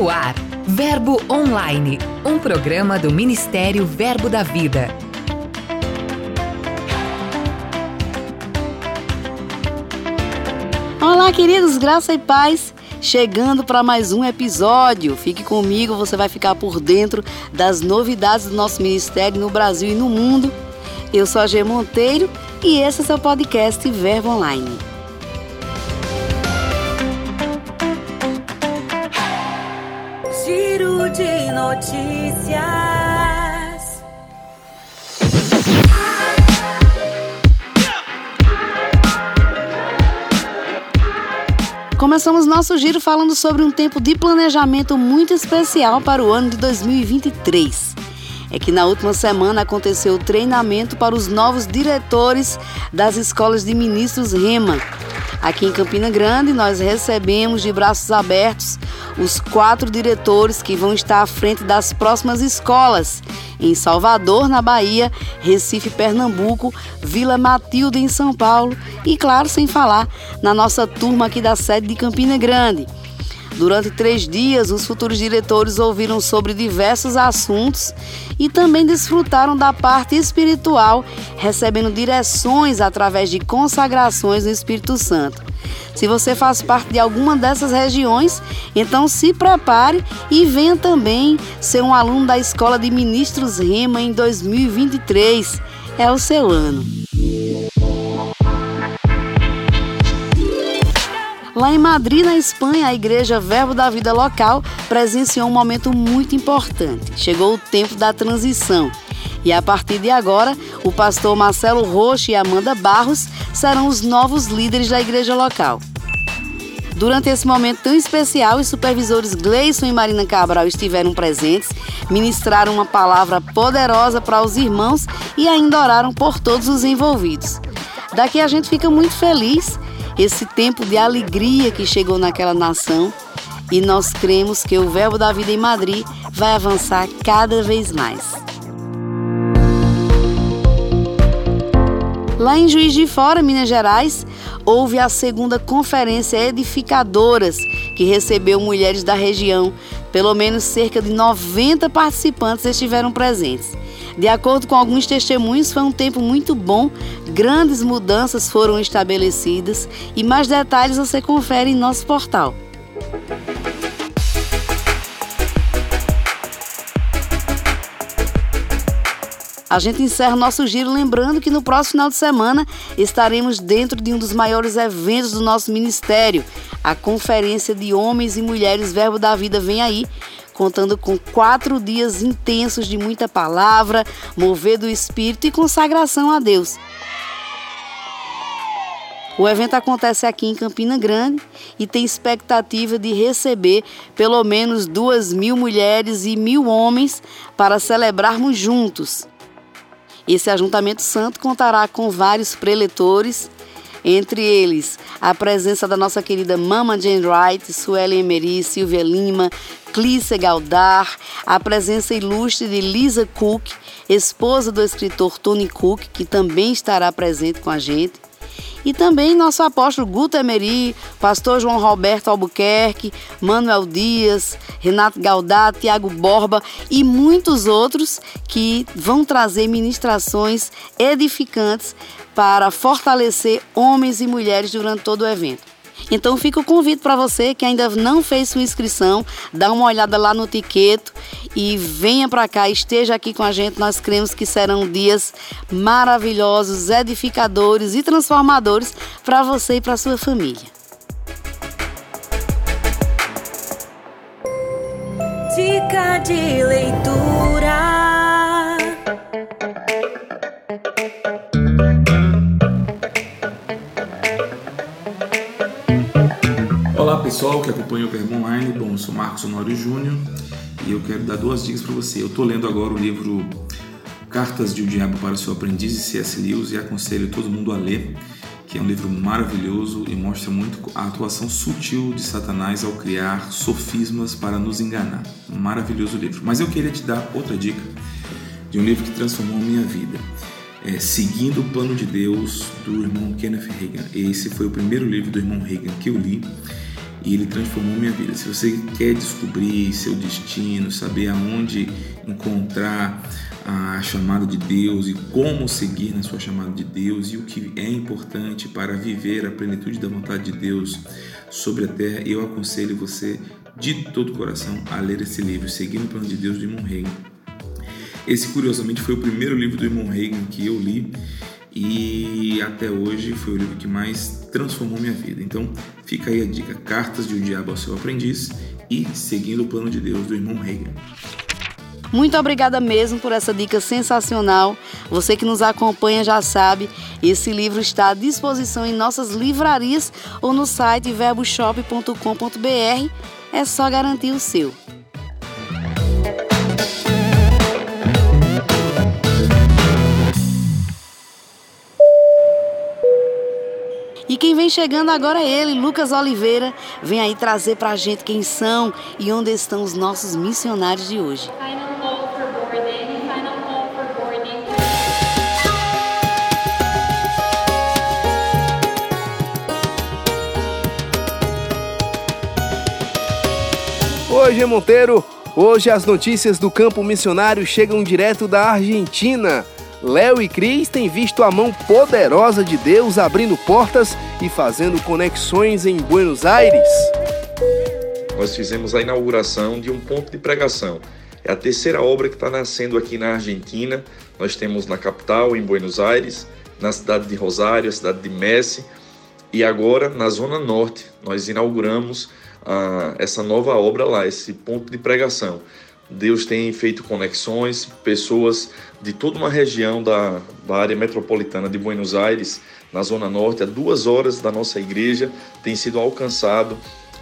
No ar, Verbo Online, um programa do Ministério Verbo da Vida. Olá, queridos, graça e paz. Chegando para mais um episódio. Fique comigo, você vai ficar por dentro das novidades do nosso ministério no Brasil e no mundo. Eu sou a G Monteiro e esse é o seu podcast Verbo Online. De notícias. Começamos nosso giro falando sobre um tempo de planejamento muito especial para o ano de 2023. É que na última semana aconteceu o treinamento para os novos diretores das escolas de ministros Rema. Aqui em Campina Grande, nós recebemos de braços abertos os quatro diretores que vão estar à frente das próximas escolas em Salvador, na Bahia, Recife, Pernambuco, Vila Matilde, em São Paulo e, claro, sem falar, na nossa turma aqui da sede de Campina Grande. Durante três dias, os futuros diretores ouviram sobre diversos assuntos e também desfrutaram da parte espiritual, recebendo direções através de consagrações no Espírito Santo. Se você faz parte de alguma dessas regiões, então se prepare e venha também ser um aluno da Escola de Ministros Rema em 2023. É o seu ano. Lá em Madrid, na Espanha, a Igreja Verbo da Vida local presenciou um momento muito importante. Chegou o tempo da transição. E a partir de agora, o pastor Marcelo Rocha e Amanda Barros serão os novos líderes da igreja local. Durante esse momento tão especial, os supervisores Gleison e Marina Cabral estiveram presentes, ministraram uma palavra poderosa para os irmãos e ainda oraram por todos os envolvidos. Daqui a gente fica muito feliz esse tempo de alegria que chegou naquela nação e nós cremos que o Verbo da Vida em Madrid vai avançar cada vez mais. Lá em Juiz de Fora, Minas Gerais, houve a segunda conferência Edificadoras, que recebeu mulheres da região. Pelo menos cerca de 90 participantes estiveram presentes. De acordo com alguns testemunhos, foi um tempo muito bom, grandes mudanças foram estabelecidas e mais detalhes você confere em nosso portal. A gente encerra nosso giro lembrando que no próximo final de semana estaremos dentro de um dos maiores eventos do nosso ministério, a Conferência de Homens e Mulheres Verbo da Vida Vem Aí, contando com quatro dias intensos de muita palavra, mover do Espírito e consagração a Deus. O evento acontece aqui em Campina Grande e tem expectativa de receber pelo menos duas mil mulheres e mil homens para celebrarmos juntos. Esse ajuntamento santo contará com vários preletores, entre eles a presença da nossa querida Mama Jane Wright, Sueli Emery, Silvia Lima, Clícia Galdar, a presença ilustre de Lisa Cook, esposa do escritor Tony Cook, que também estará presente com a gente. E também nosso apóstolo Guto Emery, pastor João Roberto Albuquerque, Manuel Dias, Renato Galdar, Tiago Borba e muitos outros que vão trazer ministrações edificantes para fortalecer homens e mulheres durante todo o evento. Então fica o convite para você que ainda não fez sua inscrição, dá uma olhada lá no tiqueto e venha para cá, esteja aqui com a gente. Nós cremos que serão dias maravilhosos, edificadores e transformadores para você e para sua família. Dica de leitura. Pessoal que acompanha o Verbo Online, bom, eu sou Marcos Honório Júnior e eu quero dar duas dicas para você. Eu estou lendo agora o livro Cartas de o Diabo para o seu Aprendiz de C.S. Lewis e aconselho todo mundo a ler, que é um livro maravilhoso e mostra muito a atuação sutil de Satanás ao criar sofismas para nos enganar. Um maravilhoso livro. Mas eu queria te dar outra dica de um livro que transformou a minha vida. É, Seguindo o Plano de Deus, do irmão Kenneth Reagan. Esse foi o primeiro livro do irmão Reagan que eu li e ele transformou minha vida. Se você quer descobrir seu destino, saber aonde encontrar a chamada de Deus e como seguir na sua chamada de Deus e o que é importante para viver a plenitude da vontade de Deus sobre a terra, eu aconselho você de todo o coração a ler esse livro, Seguindo o Plano de Deus, do Imon Reagan. Esse, curiosamente, foi o primeiro livro do Imon Reagan que eu li e até hoje foi o livro que mais transformou minha vida. Então, fica aí a dica: Cartas de um Diabo ao Seu Aprendiz e Seguindo o Plano de Deus, do Irmão Reagan. Muito obrigada mesmo por essa dica sensacional. Você que nos acompanha já sabe, esse livro está à disposição em nossas livrarias ou no site verboshop.com.br. É só garantir o seu. Quem vem chegando agora é ele, Lucas Oliveira. Vem aí trazer pra gente quem são e onde estão os nossos missionários de hoje. Oi, G. Monteiro. Hoje as notícias do campo missionário chegam direto da Argentina. Léo e Cris têm visto a mão poderosa de Deus abrindo portas e fazendo conexões em Buenos Aires. Nós fizemos a inauguração de um ponto de pregação. É a terceira obra que está nascendo aqui na Argentina. Nós temos na capital, em Buenos Aires, na cidade de Rosário, a cidade de Messi, e agora na Zona Norte. Nós inauguramos ah, essa nova obra lá, esse ponto de pregação. Deus tem feito conexões, pessoas de toda uma região da, da, área metropolitana de Buenos Aires, na Zona Norte, a duas horas da nossa igreja, tem sido alcançado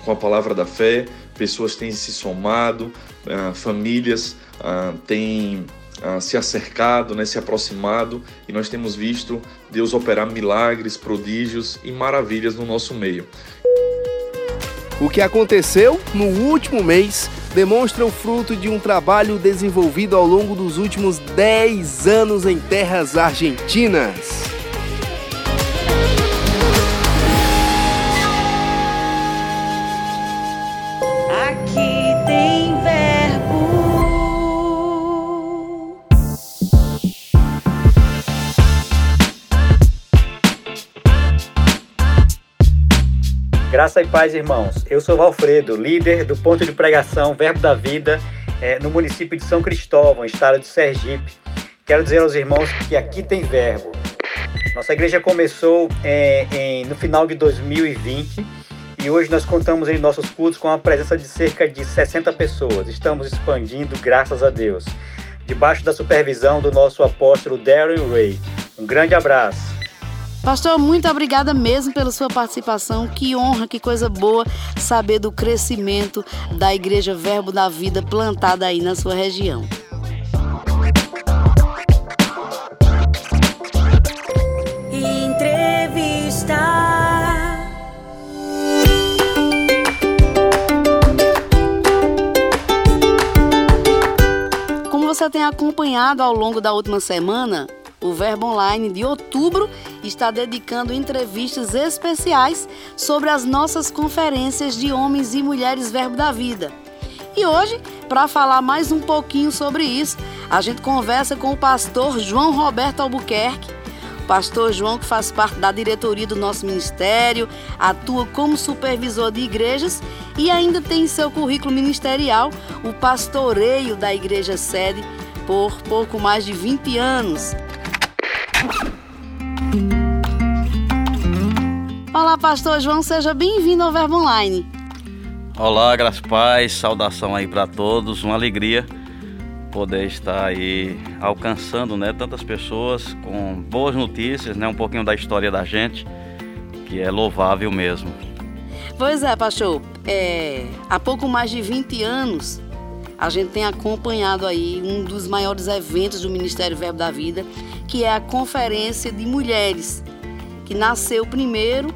com a palavra da fé, pessoas têm se somado, ah, famílias ah, têm ah, se acercado, né, se aproximado, e nós temos visto Deus operar milagres, prodígios e maravilhas no nosso meio. O que aconteceu no último mês demonstra o fruto de um trabalho desenvolvido ao longo dos últimos 10 anos em terras argentinas. Graça e paz, irmãos. Eu sou Valfredo, líder do ponto de pregação Verbo da Vida é, no município de São Cristóvão, estado de Sergipe. Quero dizer aos irmãos que aqui tem verbo. Nossa igreja começou é, em, no final de 2020 e hoje nós contamos em nossos cultos com a presença de cerca de 60 pessoas. Estamos expandindo, graças a Deus. Debaixo da supervisão do nosso apóstolo Darren Ray. Um grande abraço. Pastor, muito obrigada mesmo pela sua participação. Que honra, que coisa boa saber do crescimento da Igreja Verbo da Vida plantada aí na sua região. Entrevista. Como você tem acompanhado ao longo da última semana, o Verbo Online de outubro está dedicando entrevistas especiais sobre as nossas conferências de homens e mulheres Verbo da Vida. E hoje, para falar mais um pouquinho sobre isso, a gente conversa com o pastor João Roberto Albuquerque. O pastor João, que faz parte da diretoria do nosso ministério, atua como supervisor de igrejas e ainda tem em seu currículo ministerial o pastoreio da igreja sede por pouco mais de 20 anos. Olá, pastor João, seja bem-vindo ao Verbo Online. Olá, graças paz, saudação aí para todos, uma alegria poder estar aí alcançando, né, tantas pessoas com boas notícias, né, um pouquinho da história da gente, que é louvável mesmo. Pois é, pastor, é, há pouco mais de 20 anos a gente tem acompanhado aí um dos maiores eventos do Ministério Verbo da Vida, que é a Conferência de Mulheres, que nasceu primeiro,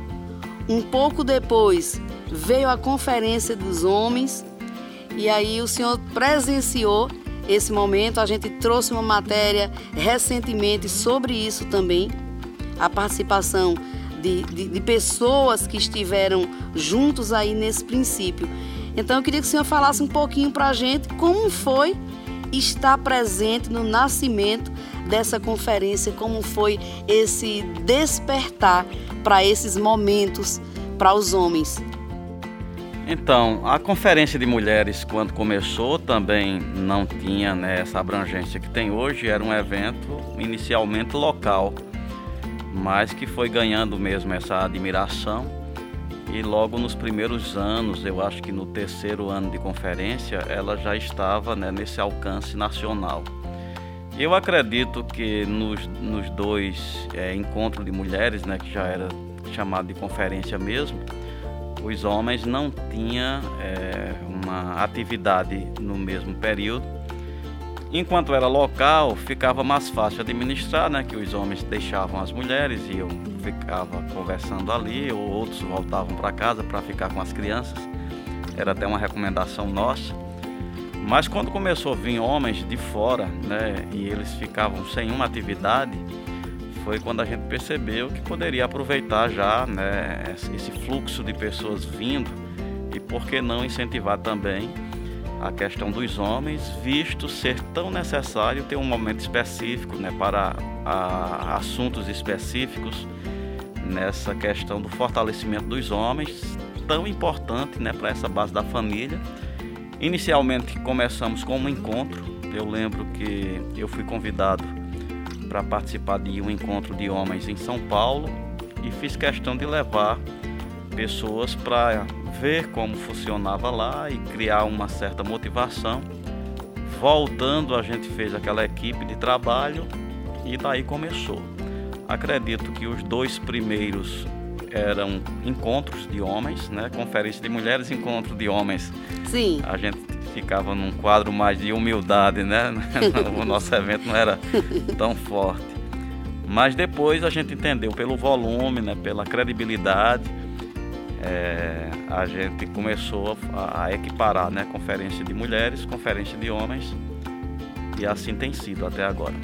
um pouco depois veio a Conferência dos Homens, e aí o senhor presenciou esse momento. A gente trouxe uma matéria recentemente sobre isso também, a participação de, de, de pessoas que estiveram juntos aí nesse princípio. Então eu queria que o senhor falasse um pouquinho para a gente como foi estar presente no nascimento dessa conferência, como foi esse despertar para esses momentos para os homens. Então, a conferência de mulheres, quando começou, também não tinha né, essa abrangência que tem hoje. Era um evento inicialmente local, mas que foi ganhando mesmo essa admiração. E logo nos primeiros anos, eu acho que no terceiro ano de conferência, ela já estava né, nesse alcance nacional. Eu acredito que nos, nos dois é, encontros de mulheres, né, que já era chamado de conferência mesmo, os homens não tinham é, uma atividade no mesmo período. Enquanto era local, ficava mais fácil administrar, né? Que os homens deixavam as mulheres e eu ficava conversando ali, ou outros voltavam para casa para ficar com as crianças. Era até uma recomendação nossa. Mas quando começou a vir homens de fora, né? E eles ficavam sem uma atividade, foi quando a gente percebeu que poderia aproveitar já né, esse fluxo de pessoas vindo e por que não incentivar também a questão dos homens, visto ser tão necessário ter um momento específico né, para a, assuntos específicos nessa questão do fortalecimento dos homens, tão importante né, para essa base da família. Inicialmente começamos com um encontro, eu lembro que eu fui convidado para participar de um encontro de homens em São Paulo e fiz questão de levar pessoas para ver como funcionava lá e criar uma certa motivação. Voltando, a gente fez aquela equipe de trabalho e daí começou. Acredito que os dois primeiros eram encontros de homens, né? Conferência de mulheres, encontro de homens. Sim. A gente ficava num quadro mais de humildade, né? o nosso evento não era tão forte. Mas depois a gente entendeu pelo volume, né? pela credibilidade, é, a gente começou a, a equiparar né? conferência de mulheres, conferência de homens e assim tem sido até agora.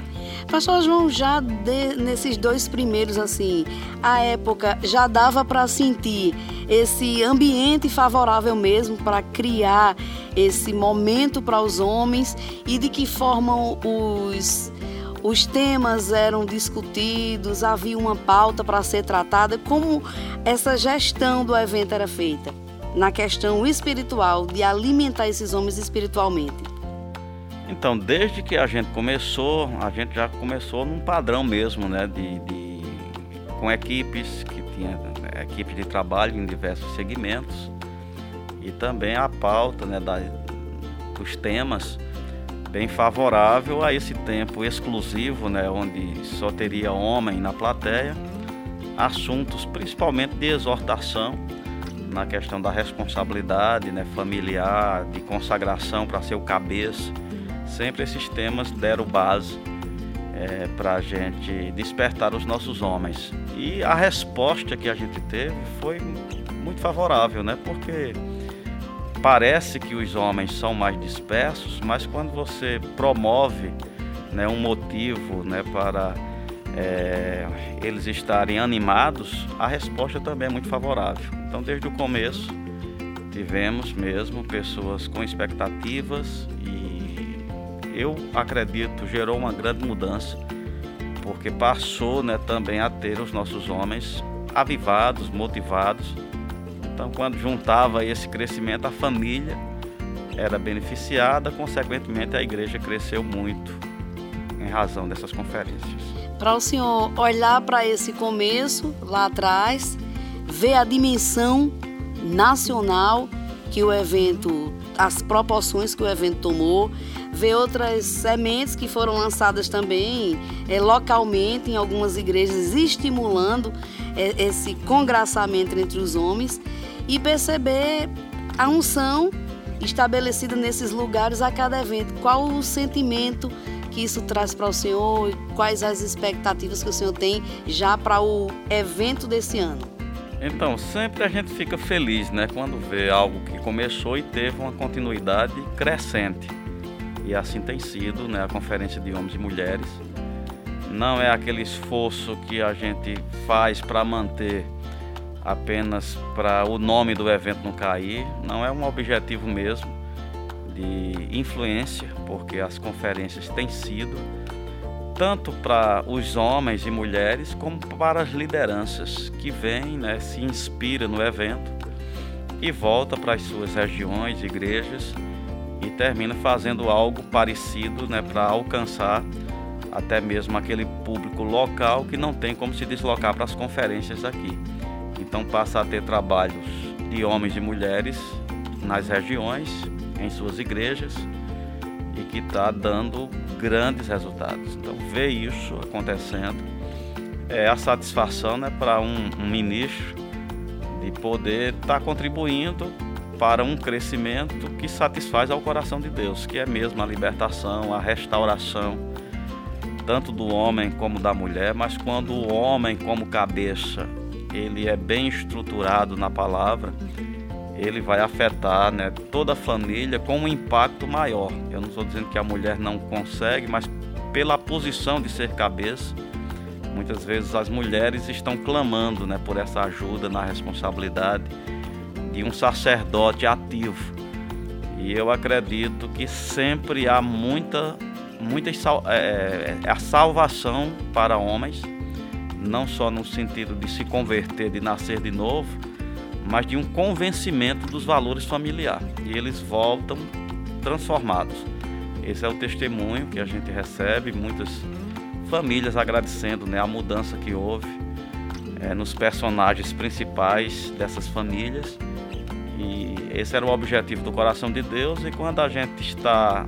Pastor João, já de, nesses dois primeiros, assim, a época já dava para sentir esse ambiente favorável mesmo para criar esse momento para os homens e de que forma os os temas eram discutidos, havia uma pauta para ser tratada, como essa gestão do evento era feita na questão espiritual, de alimentar esses homens espiritualmente. Então, desde que a gente começou, a gente já começou num padrão mesmo, né? De, de com equipes, que tinha né, equipe de trabalho em diversos segmentos. E também a pauta né, da, dos temas bem favorável a esse tempo exclusivo, né, onde só teria homem na plateia, assuntos principalmente de exortação na questão da responsabilidade né, familiar, de consagração para ser o cabeça sempre esses temas deram base é, para a gente despertar os nossos homens. E a resposta que a gente teve foi muito favorável, né? Porque parece que os homens são mais dispersos, mas quando você promove né, um motivo né, para é, eles estarem animados, a resposta também é muito favorável. Então, desde o começo, tivemos mesmo pessoas com expectativas eu acredito gerou uma grande mudança, porque passou né, também a ter os nossos homens avivados, motivados. Então, quando juntava esse crescimento, a família era beneficiada, consequentemente, a igreja cresceu muito em razão dessas conferências. Para o senhor olhar para esse começo lá atrás, ver a dimensão nacional que o evento, as proporções que o evento tomou, ver outras sementes que foram lançadas também é, localmente em algumas igrejas, estimulando é, esse congraçamento entre os homens e perceber a unção estabelecida nesses lugares a cada evento. Qual o sentimento que isso traz para o Senhor e quais as expectativas que o Senhor tem já para o evento desse ano? Então, sempre a gente fica feliz, né, quando vê algo que começou e teve uma continuidade crescente. E assim tem sido, né, a conferência de homens e mulheres. não é aquele esforço que a gente faz para manter apenas para o nome do evento não cair, não é um objetivo mesmo de influência, porque as conferências têm sido tanto para os homens e mulheres como para as lideranças que vêm, né, se inspira no evento e volta para as suas regiões, igrejas e termina fazendo algo parecido, né, para alcançar até mesmo aquele público local que não tem como se deslocar para as conferências aqui. Então passa a ter trabalhos de homens e mulheres nas regiões, em suas igrejas e que está dando grandes resultados. Então, ver isso acontecendo é a satisfação né, para um, um ministro de poder estar tá contribuindo para um crescimento que satisfaz ao coração de Deus, que é mesmo a libertação, a restauração, tanto do homem como da mulher, mas quando o homem como cabeça, ele é bem estruturado na palavra, ele vai afetar né, toda a família com um impacto maior. Eu não estou dizendo que a mulher não consegue, mas pela posição de ser cabeça, muitas vezes as mulheres estão clamando né, por essa ajuda na responsabilidade um sacerdote ativo. E eu acredito que sempre há muita, muita é, é, a salvação para homens, não só no sentido de se converter, de nascer de novo, mas de um convencimento dos valores familiares. E eles voltam transformados. Esse é o testemunho que a gente recebe, muitas famílias agradecendo né, a mudança que houve é, nos personagens principais dessas famílias. E esse era o objetivo do coração de Deus. E quando a gente está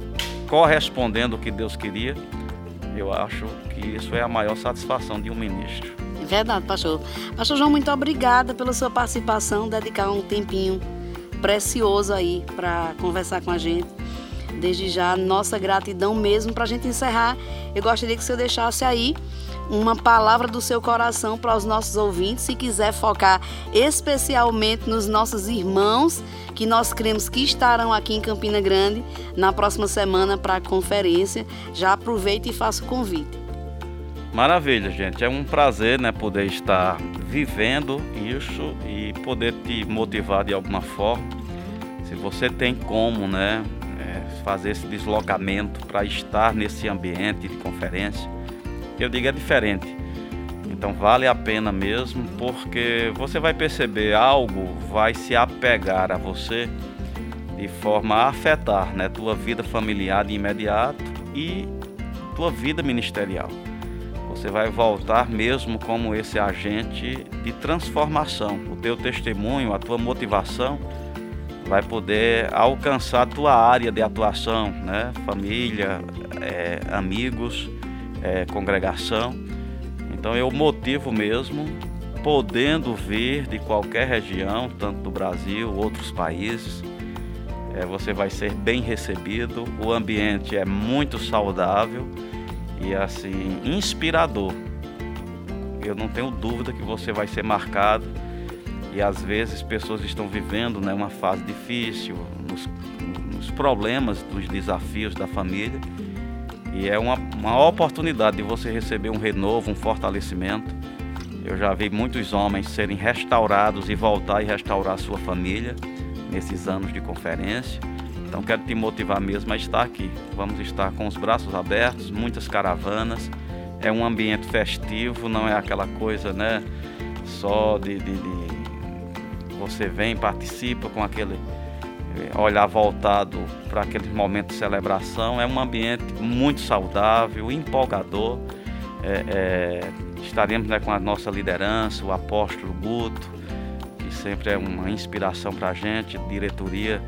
correspondendo o que Deus queria, eu acho que isso é a maior satisfação de um ministro. Verdade, pastor. Pastor João, muito obrigada pela sua participação, dedicar um tempinho precioso aí para conversar com a gente. Desde já, nossa gratidão mesmo. Para a gente encerrar, eu gostaria que o senhor deixasse aí uma palavra do seu coração para os nossos ouvintes, se quiser focar especialmente nos nossos irmãos que nós cremos que estarão aqui em Campina Grande na próxima semana para a conferência. Já aproveite e faça o convite. Maravilha, gente. É um prazer, né, poder estar vivendo isso e poder te motivar de alguma forma. Se você tem como, né, é, fazer esse deslocamento para estar nesse ambiente de conferência, eu digo é diferente. Então vale a pena mesmo, porque você vai perceber algo vai se apegar a você de forma a afetar, né, tua vida familiar de imediato e tua vida ministerial. Você vai voltar mesmo como esse agente de transformação. O teu testemunho, a tua motivação vai poder alcançar a tua área de atuação, né? Família, é, amigos, é, congregação. Então eu motivo mesmo, podendo vir de qualquer região, tanto do Brasil, outros países, é, você vai ser bem recebido. O ambiente é muito saudável e assim inspirador. Eu não tenho dúvida que você vai ser marcado e às vezes pessoas estão vivendo né, uma fase difícil, nos, nos problemas, nos desafios da família e é uma, uma oportunidade de você receber um renovo, um fortalecimento. Eu já vi muitos homens serem restaurados e voltar e restaurar a sua família nesses anos de conferência. Então quero te motivar mesmo a estar aqui. Vamos estar com os braços abertos, muitas caravanas. É um ambiente festivo, não é aquela coisa, né? Só de, de, de você vem, participa com aquele olhar voltado para aquele momento de celebração. É um ambiente muito saudável, empolgador. É, é, estaremos né, com a nossa liderança, o apóstolo Guto, que sempre é uma inspiração para a gente, diretoria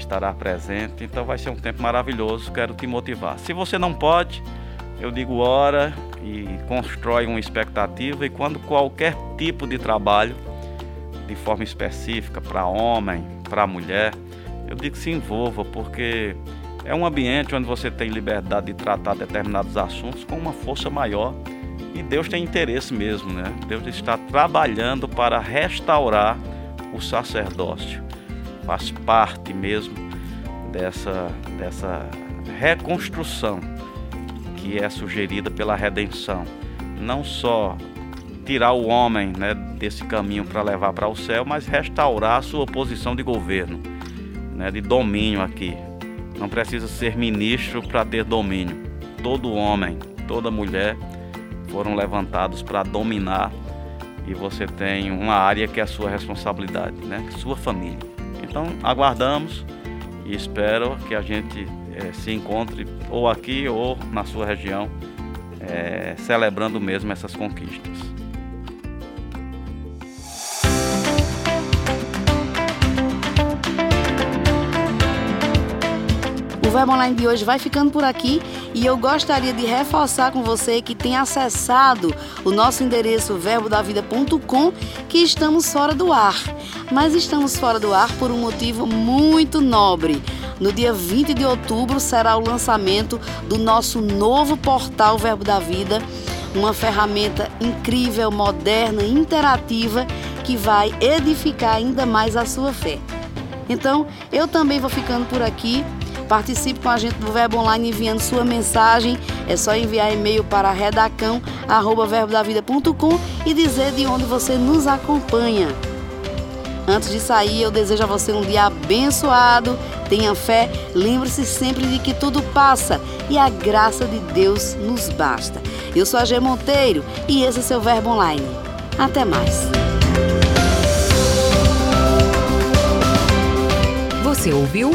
estará presente. Então vai ser um tempo maravilhoso. Quero te motivar. Se você não pode, eu digo hora e constrói uma expectativa. E quando qualquer tipo de trabalho, de forma específica, para homem, para mulher, eu digo se envolva, porque é um ambiente onde você tem liberdade de tratar determinados assuntos com uma força maior. E Deus tem interesse mesmo, né? Deus está trabalhando para restaurar o sacerdócio faz parte mesmo dessa, dessa reconstrução que é sugerida pela redenção. Não só tirar o homem né, desse caminho para levar para o céu, mas restaurar a sua posição de governo, né, de domínio aqui. Não precisa ser ministro para ter domínio. Todo homem, toda mulher foram levantados para dominar e você tem uma área que é a sua responsabilidade, né? Sua família. Então aguardamos e espero que a gente é, se encontre ou aqui ou na sua região, é, celebrando mesmo essas conquistas. O Verbo Online de hoje vai ficando por aqui e eu gostaria de reforçar com você que tem acessado o nosso endereço verbodavida.com que estamos fora do ar. Mas estamos fora do ar por um motivo muito nobre. No dia 20 de outubro será o lançamento do nosso novo portal Verbo da Vida, uma ferramenta incrível, moderna, interativa que vai edificar ainda mais a sua fé. Então, eu também vou ficando por aqui. Participe com a gente do Verbo Online enviando sua mensagem. É só enviar e-mail para redacão@verbodavida.com e dizer de onde você nos acompanha. Antes de sair, eu desejo a você um dia abençoado. Tenha fé, lembre-se sempre de que tudo passa e a graça de Deus nos basta. Eu sou a G Monteiro e esse é seu Verbo Online. Até mais. Você ouviu